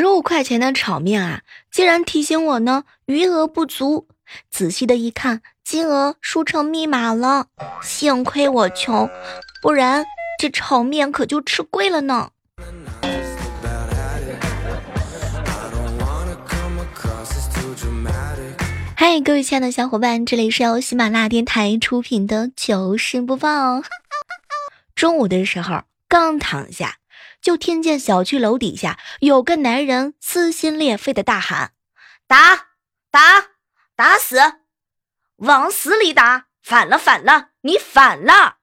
十五块钱的炒面啊，竟然提醒我呢余额不足。仔细的一看，金额输成密码了。幸亏我穷，不然这炒面可就吃贵了呢。嗨，各位亲爱的小伙伴，这里是由喜马拉雅电台出品的糗事播报。中午的时候，刚躺下，就听见小区楼底下有个男人撕心裂肺的大喊：“打打打死，往死里打！反了反了，你反了！”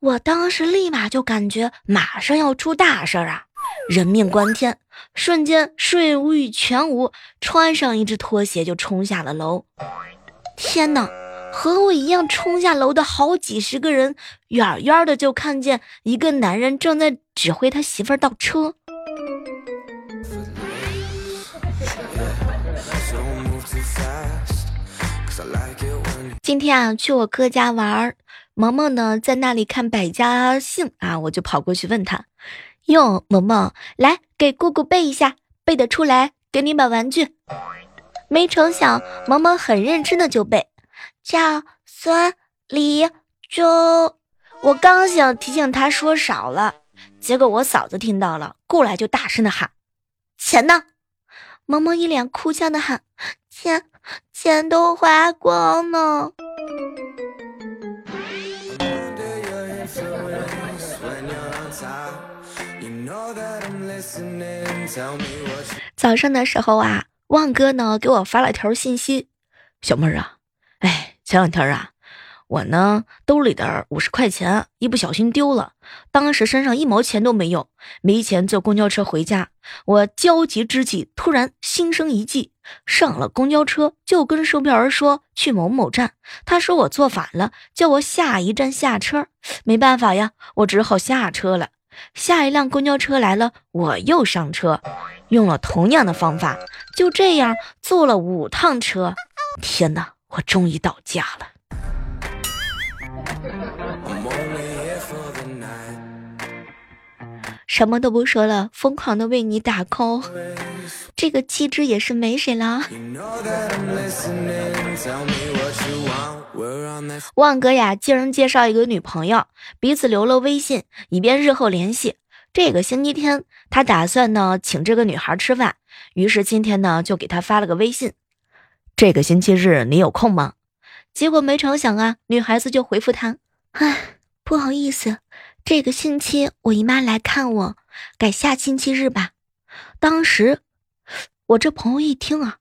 我当时立马就感觉马上要出大事儿啊，人命关天，瞬间睡无欲全无，穿上一只拖鞋就冲下了楼。天哪！和我一样冲下楼的好几十个人，远远的就看见一个男人正在指挥他媳妇儿倒车。今天啊，去我哥家玩儿，萌萌呢在那里看百家姓啊，我就跑过去问他：“哟，萌萌，来给姑姑背一下，背得出来，给你买玩具。”没成想，萌萌很认真的就背：“叫孙李周。”我刚想提醒他说少了，结果我嫂子听到了，过来就大声的喊：“钱呢？”萌萌一脸哭腔的喊：“钱，钱都花光了。”早上的时候啊，旺哥呢给我发了条信息：“小妹儿啊，哎，前两天啊，我呢兜里的五十块钱一不小心丢了，当时身上一毛钱都没有，没钱坐公交车回家。我焦急之际，突然心生一计，上了公交车就跟售票员说去某某站，他说我坐反了，叫我下一站下车。没办法呀，我只好下车了。下一辆公交车来了，我又上车，用了同样的方法，就这样坐了五趟车。天哪，我终于到家了。什么都不说了，疯狂的为你打 call，这个气质也是没谁了。You know that I'm listening. Tell me what you want. We're on that 旺哥呀，竟然介绍一个女朋友，彼此留了微信，以便日后联系。这个星期天，他打算呢请这个女孩吃饭，于是今天呢就给她发了个微信：“这个星期日你有空吗？”结果没成想啊，女孩子就回复他：“唉，不好意思，这个星期我姨妈来看我，改下星期日吧。”当时我这朋友一听啊，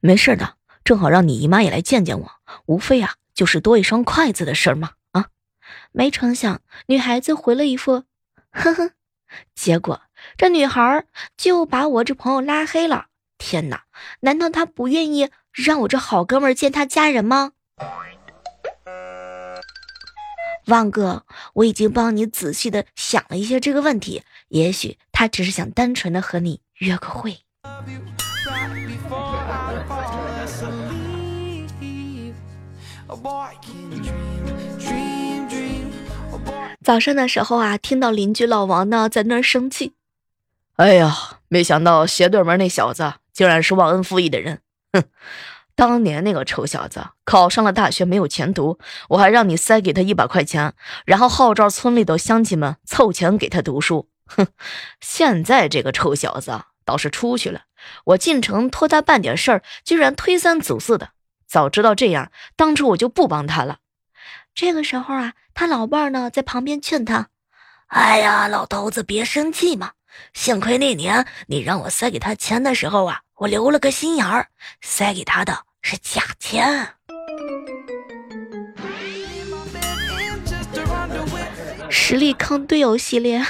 没事的，正好让你姨妈也来见见我，无非啊就是多一双筷子的事儿嘛啊！没成想，女孩子回了一副呵呵，结果这女孩就把我这朋友拉黑了。天哪，难道她不愿意让我这好哥们儿见她家人吗？旺哥，我已经帮你仔细的想了一些这个问题，也许他只是想单纯的和你约个会。早上的时候啊，听到邻居老王呢在那儿生气。哎呀，没想到斜对门那小子竟然是忘恩负义的人。哼，当年那个臭小子考上了大学没有前途，我还让你塞给他一百块钱，然后号召村里的乡亲们凑钱给他读书。哼，现在这个臭小子倒是出去了，我进城托他办点事儿，居然推三阻四的。早知道这样，当初我就不帮他了。这个时候啊，他老伴儿呢在旁边劝他：“哎呀，老头子别生气嘛，幸亏那年你让我塞给他钱的时候啊，我留了个心眼儿，塞给他的是假钱。”实力抗队友系列。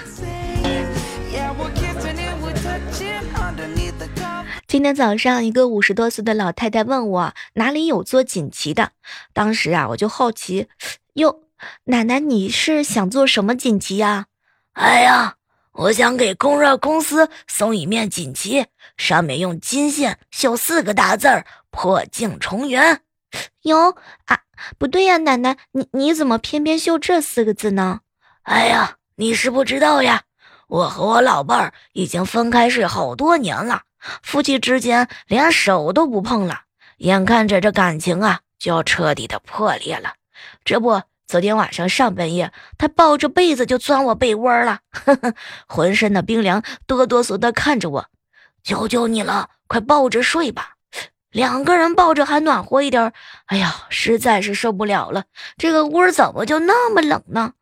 今天早上，一个五十多岁的老太太问我哪里有做锦旗的。当时啊，我就好奇，哟，奶奶你是想做什么锦旗呀？哎呀，我想给供热公司送一面锦旗，上面用金线绣四个大字儿“破镜重圆”。哟啊，不对呀，奶奶，你你怎么偏偏绣这四个字呢？哎呀，你是不知道呀，我和我老伴儿已经分开睡好多年了，夫妻之间连手都不碰了，眼看着这感情啊就要彻底的破裂了。这不，昨天晚上上半夜，他抱着被子就钻我被窝了，呵呵，浑身的冰凉，哆哆嗦的看着我，求求你了，快抱着睡吧。两个人抱着还暖和一点。哎呀，实在是受不了了，这个屋怎么就那么冷呢？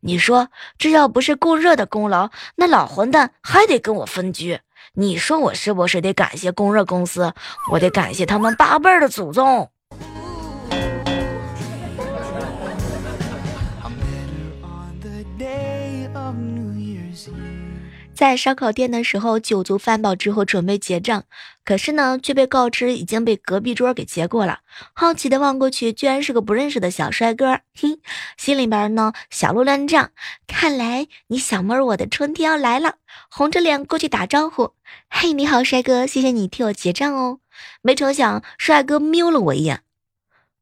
你说这要不是供热的功劳，那老混蛋还得跟我分居。你说我是不是得感谢供热公司？我得感谢他们八辈儿的祖宗。在烧烤店的时候，酒足饭饱之后准备结账，可是呢，却被告知已经被隔壁桌给结过了。好奇的望过去，居然是个不认识的小帅哥，嘿，心里边呢小鹿乱撞。看来你小妹儿我的春天要来了，红着脸过去打招呼：“嘿，你好，帅哥，谢谢你替我结账哦。”没成想，帅哥瞄了我一眼：“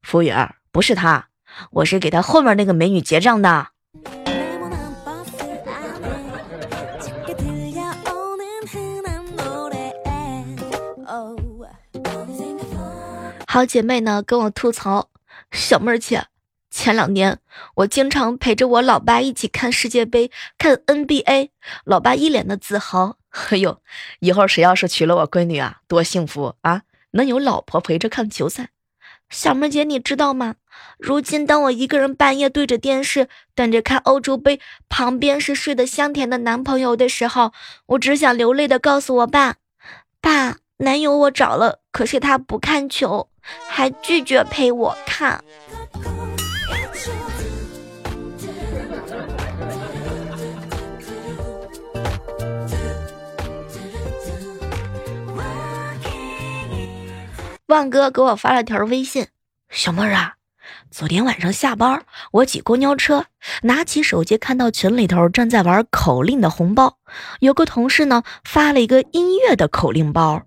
服务员，不是他，我是给他后面那个美女结账的。”好姐妹呢跟我吐槽，小妹儿姐，前两年我经常陪着我老爸一起看世界杯，看 NBA，老爸一脸的自豪。哎呦，以后谁要是娶了我闺女啊，多幸福啊，能有老婆陪着看球赛。小妹姐，你知道吗？如今当我一个人半夜对着电视等着看欧洲杯，旁边是睡得香甜的男朋友的时候，我只想流泪的告诉我爸，爸，男友我找了，可是他不看球。还拒绝陪我看。万哥给我发了条微信：“小妹儿啊，昨天晚上下班，我挤公交车，拿起手机看到群里头正在玩口令的红包，有个同事呢发了一个音乐的口令包。”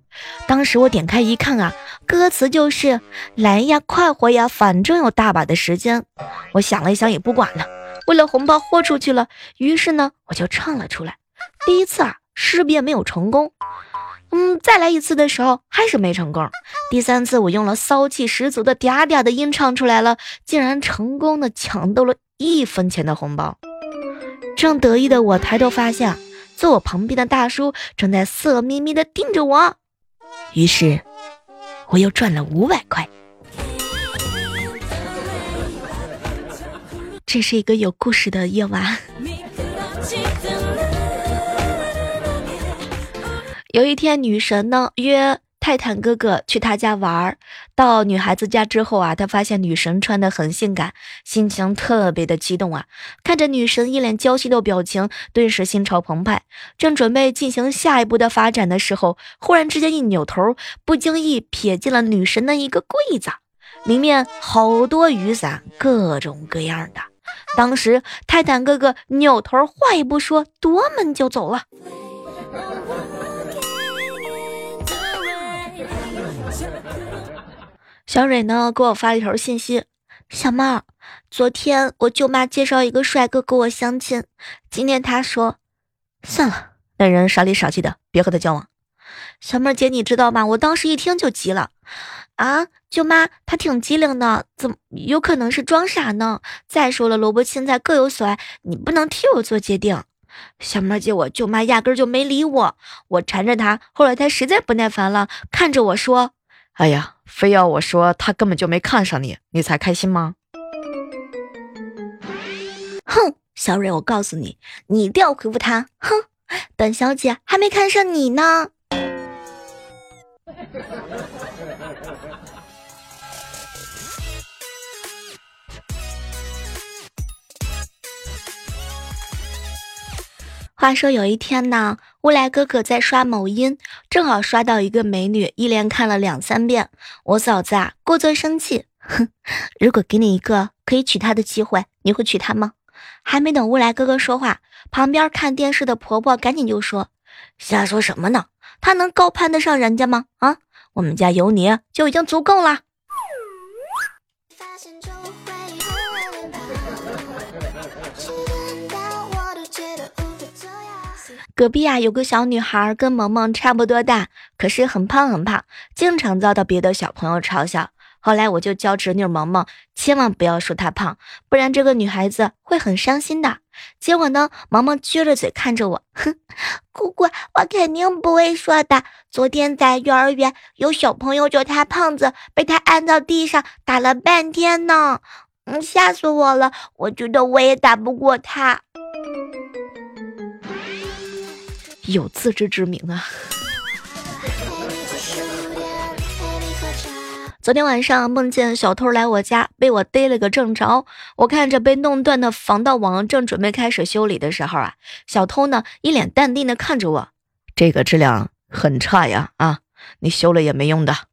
当时我点开一看啊，歌词就是“来呀，快活呀，反正有大把的时间。”我想了一想，也不管了，为了红包豁出去了。于是呢，我就唱了出来。第一次啊，识别没有成功。嗯，再来一次的时候还是没成功。第三次，我用了骚气十足的嗲嗲的音唱出来了，竟然成功的抢到了一分钱的红包。正得意的我抬头发现，坐我旁边的大叔正在色眯眯的盯着我。于是，我又赚了五百块。这是一个有故事的夜晚。有一天，女神呢约。泰坦哥哥去他家玩儿，到女孩子家之后啊，他发现女神穿的很性感，心情特别的激动啊。看着女神一脸娇羞的表情，顿时心潮澎湃。正准备进行下一步的发展的时候，忽然之间一扭头，不经意瞥见了女神的一个柜子，里面好多雨伞，各种各样的。当时泰坦哥哥扭头，话也不说，夺门就走了。小蕊呢给我发了一条信息：“小妹，昨天我舅妈介绍一个帅哥给我相亲，今天他说，算了，那人傻里傻气的，别和他交往。”小妹姐，你知道吗？我当时一听就急了，啊，舅妈他挺机灵的，怎么有可能是装傻呢？再说了，萝卜青菜各有所爱，你不能替我做决定。小妹姐，我舅妈压根就没理我，我缠着她，后来她实在不耐烦了，看着我说。哎呀，非要我说他根本就没看上你，你才开心吗？哼，小蕊，我告诉你，你一定要回复他。哼，本小姐还没看上你呢。话说有一天呢，乌来哥哥在刷某音，正好刷到一个美女，一连看了两三遍。我嫂子啊，故作生气，哼，如果给你一个可以娶她的机会，你会娶她吗？还没等乌来哥哥说话，旁边看电视的婆婆赶紧就说：“瞎说什么呢？她能高攀得上人家吗？啊，我们家有你就已经足够了。”隔壁啊有个小女孩，跟萌萌差不多大，可是很胖很胖，经常遭到别的小朋友嘲笑。后来我就教侄女萌萌，千万不要说她胖，不然这个女孩子会很伤心的。结果呢，萌萌撅着嘴看着我，哼，姑姑，我肯定不会说的。昨天在幼儿园，有小朋友叫她胖子，被她按到地上打了半天呢，嗯，吓死我了。我觉得我也打不过她。有自知之明啊！昨天晚上梦见小偷来我家，被我逮了个正着。我看着被弄断的防盗网，正准备开始修理的时候啊，小偷呢一脸淡定的看着我，这个质量很差呀！啊，你修了也没用的。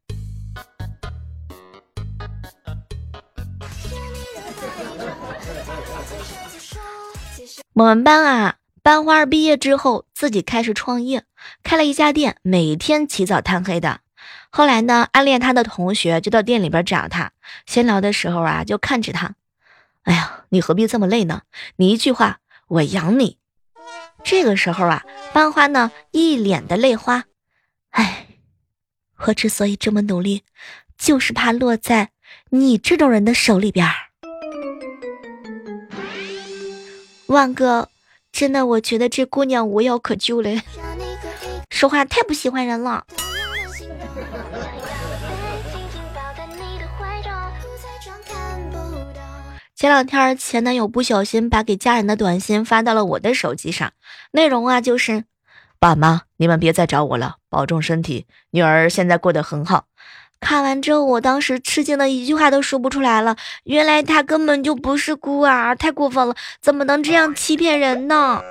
我们班啊。班花毕业之后自己开始创业，开了一家店，每天起早贪黑的。后来呢，暗恋他的同学就到店里边找他，闲聊的时候啊，就看着他。哎呀，你何必这么累呢？你一句话，我养你。这个时候啊，班花呢一脸的泪花。哎，我之所以这么努力，就是怕落在你这种人的手里边。万哥。真的，我觉得这姑娘无药可救了。说话太不喜欢人了。前两天前男友不小心把给家人的短信发到了我的手机上，内容啊就是：爸妈，你们别再找我了，保重身体，女儿现在过得很好。看完之后，我当时吃惊的一句话都说不出来了。原来他根本就不是孤儿，太过分了！怎么能这样欺骗人呢？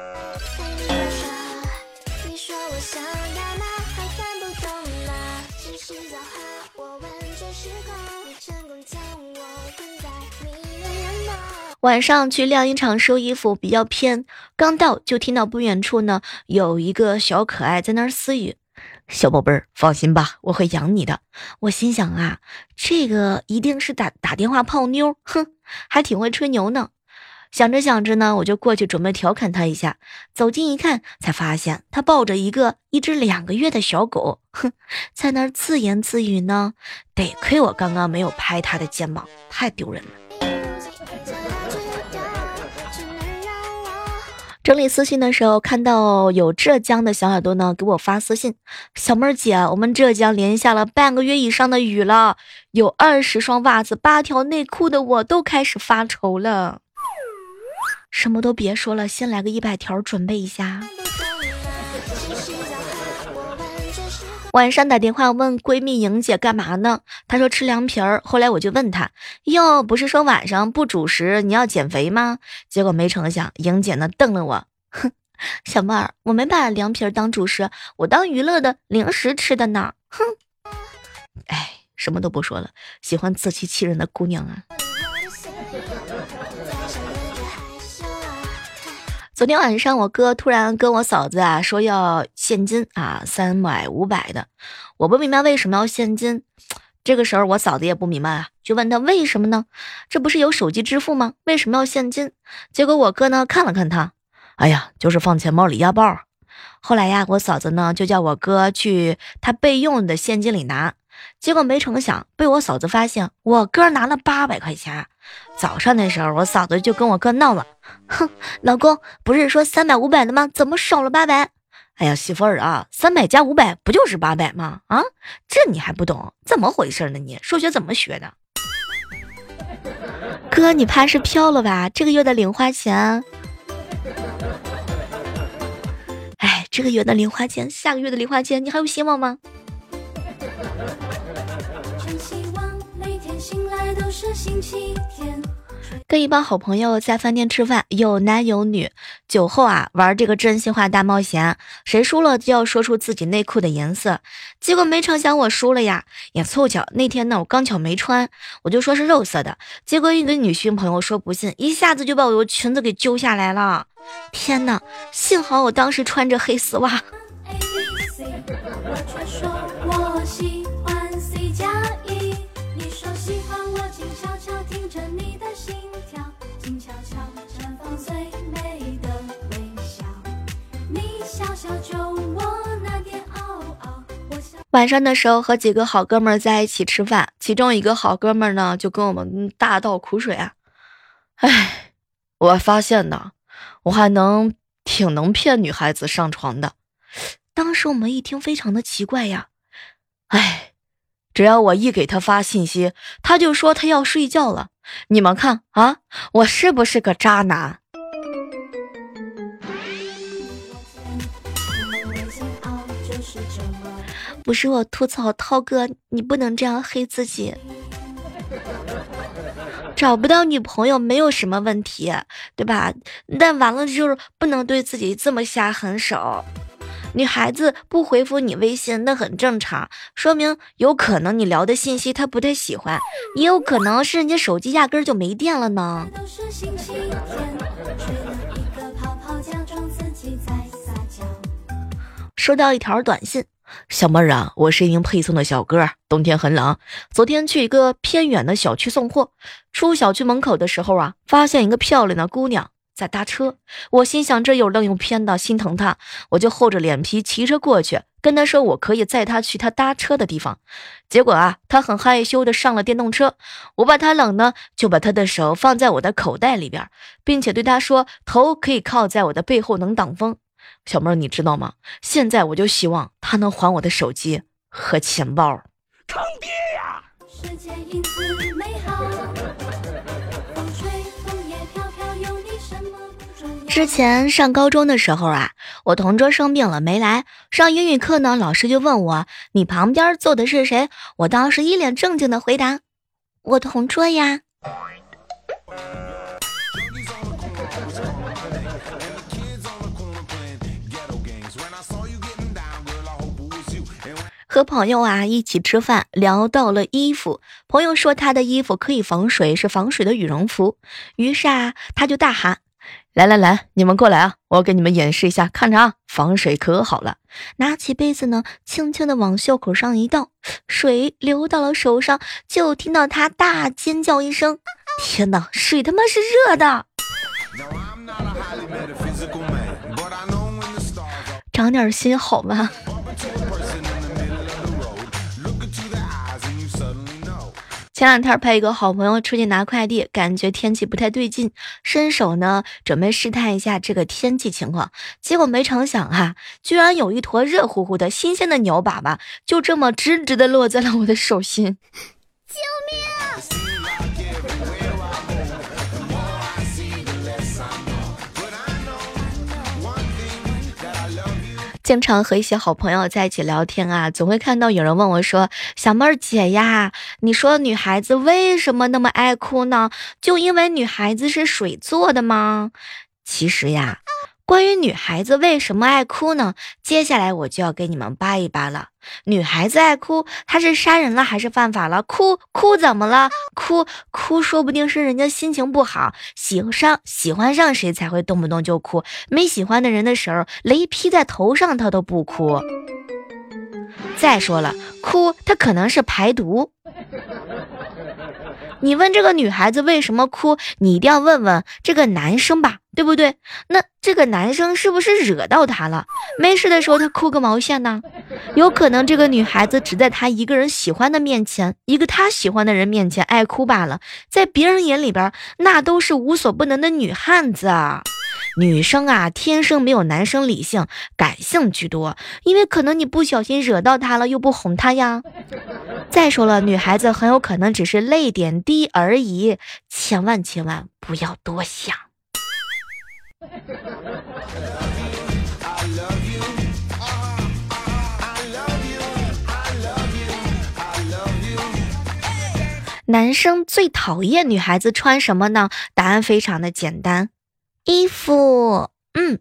晚上去晾衣场收衣服，比较偏，刚到就听到不远处呢有一个小可爱在那儿私语。小宝贝儿，放心吧，我会养你的。我心想啊，这个一定是打打电话泡妞，哼，还挺会吹牛呢。想着想着呢，我就过去准备调侃他一下。走近一看，才发现他抱着一个一只两个月的小狗，哼，在那儿自言自语呢。得亏我刚刚没有拍他的肩膀，太丢人了。整理私信的时候，看到有浙江的小耳朵呢给我发私信：“小妹儿姐，我们浙江连下了半个月以上的雨了，有二十双袜子、八条内裤的我都开始发愁了。”什么都别说了，先来个一百条准备一下。晚上打电话问闺蜜莹姐干嘛呢？她说吃凉皮儿。后来我就问她，哟，不是说晚上不主食你要减肥吗？结果没成想，莹姐呢瞪了我，哼，小妹儿，我没把凉皮儿当主食，我当娱乐的零食吃的呢，哼。哎，什么都不说了，喜欢自欺欺人的姑娘啊。昨天晚上，我哥突然跟我嫂子啊说要现金啊，三百五百的。我不明白为什么要现金。这个时候，我嫂子也不明白啊，就问他为什么呢？这不是有手机支付吗？为什么要现金？结果我哥呢看了看他，哎呀，就是放钱包里压包。后来呀，我嫂子呢就叫我哥去他备用的现金里拿。结果没成想被我嫂子发现，我哥拿了八百块钱。早上的时候，我嫂子就跟我哥闹了，哼，老公不是说三百五百的吗？怎么少了八百？哎呀，媳妇儿啊，三百加五百不就是八百吗？啊，这你还不懂？怎么回事呢？你数学怎么学的？哥，你怕是飘了吧？这个月的零花钱，哎，这个月的零花钱，下个月的零花钱，你还有希望吗？跟一帮好朋友在饭店吃饭，有男有女。酒后啊，玩这个真心话大冒险，谁输了就要说出自己内裤的颜色。结果没成想我输了呀，也凑巧那天呢我刚巧没穿，我就说是肉色的。结果一个女性朋友说不信，一下子就把我的裙子给揪下来了。天哪，幸好我当时穿着黑丝袜。晚上的时候和几个好哥们在一起吃饭，其中一个好哥们呢就跟我们大倒苦水啊，哎，我发现呢，我还能挺能骗女孩子上床的。当时我们一听非常的奇怪呀，哎，只要我一给他发信息，他就说他要睡觉了。你们看啊，我是不是个渣男？不是我吐槽涛哥，你不能这样黑自己。找不到女朋友没有什么问题，对吧？但完了就是不能对自己这么下狠手。女孩子不回复你微信，那很正常，说明有可能你聊的信息她不太喜欢，也有可能是人家手机压根就没电了呢。收到一条短信。小妹儿啊，我是一名配送的小哥，冬天很冷。昨天去一个偏远的小区送货，出小区门口的时候啊，发现一个漂亮的姑娘在搭车。我心想这又愣又偏的，心疼她，我就厚着脸皮骑车过去，跟她说我可以载她去她搭车的地方。结果啊，她很害羞的上了电动车。我怕她冷呢，就把她的手放在我的口袋里边，并且对她说头可以靠在我的背后，能挡风。小妹儿，你知道吗？现在我就希望他能还我的手机和钱包。坑爹呀！之前上高中的时候啊，我同桌生病了没来，上英语课呢，老师就问我：“你旁边坐的是谁？”我当时一脸正经的回答：“我同桌呀。”和朋友啊一起吃饭，聊到了衣服。朋友说他的衣服可以防水，是防水的羽绒服。于是啊，他就大喊：“来来来，你们过来啊！我给你们演示一下，看着啊，防水可好了。”拿起杯子呢，轻轻的往袖口上一倒，水流到了手上，就听到他大尖叫一声：“天哪，水他妈是热的！”长点心好吗？前两天陪一个好朋友出去拿快递，感觉天气不太对劲，伸手呢准备试探一下这个天气情况，结果没成想啊，居然有一坨热乎乎的新鲜的牛粑粑，就这么直直的落在了我的手心，救命！经常和一些好朋友在一起聊天啊，总会看到有人问我说：“小妹儿姐呀，你说女孩子为什么那么爱哭呢？就因为女孩子是水做的吗？”其实呀。关于女孩子为什么爱哭呢？接下来我就要给你们扒一扒了。女孩子爱哭，她是杀人了还是犯法了？哭哭怎么了？哭哭说不定是人家心情不好，喜上喜欢上谁才会动不动就哭。没喜欢的人的时候，雷劈在头上他都不哭。再说了，哭他可能是排毒。你问这个女孩子为什么哭，你一定要问问这个男生吧，对不对？那这个男生是不是惹到她了？没事的时候他哭个毛线呢？有可能这个女孩子只在她一个人喜欢的面前，一个她喜欢的人面前爱哭罢了，在别人眼里边那都是无所不能的女汉子啊。女生啊，天生没有男生理性，感性居多。因为可能你不小心惹到她了，又不哄她呀。再说了，女孩子很有可能只是泪点低而已，千万千万不要多想。男生最讨厌女孩子穿什么呢？答案非常的简单，衣服。嗯，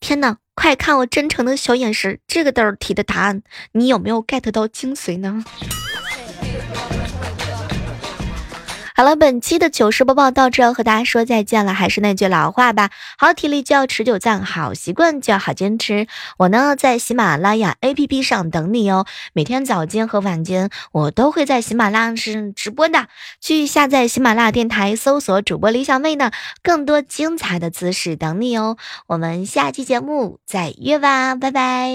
天呐，快看我真诚的小眼神，这个道题的答案，你有没有 get 到精髓呢？好了，本期的糗事播报到这，和大家说再见了。还是那句老话吧，好体力就要持久战，好习惯就要好坚持。我呢，在喜马拉雅 APP 上等你哦。每天早间和晚间，我都会在喜马拉雅是直播的。去下载喜马拉雅电台，搜索主播李小妹呢，更多精彩的姿势等你哦。我们下期节目再约吧，拜拜。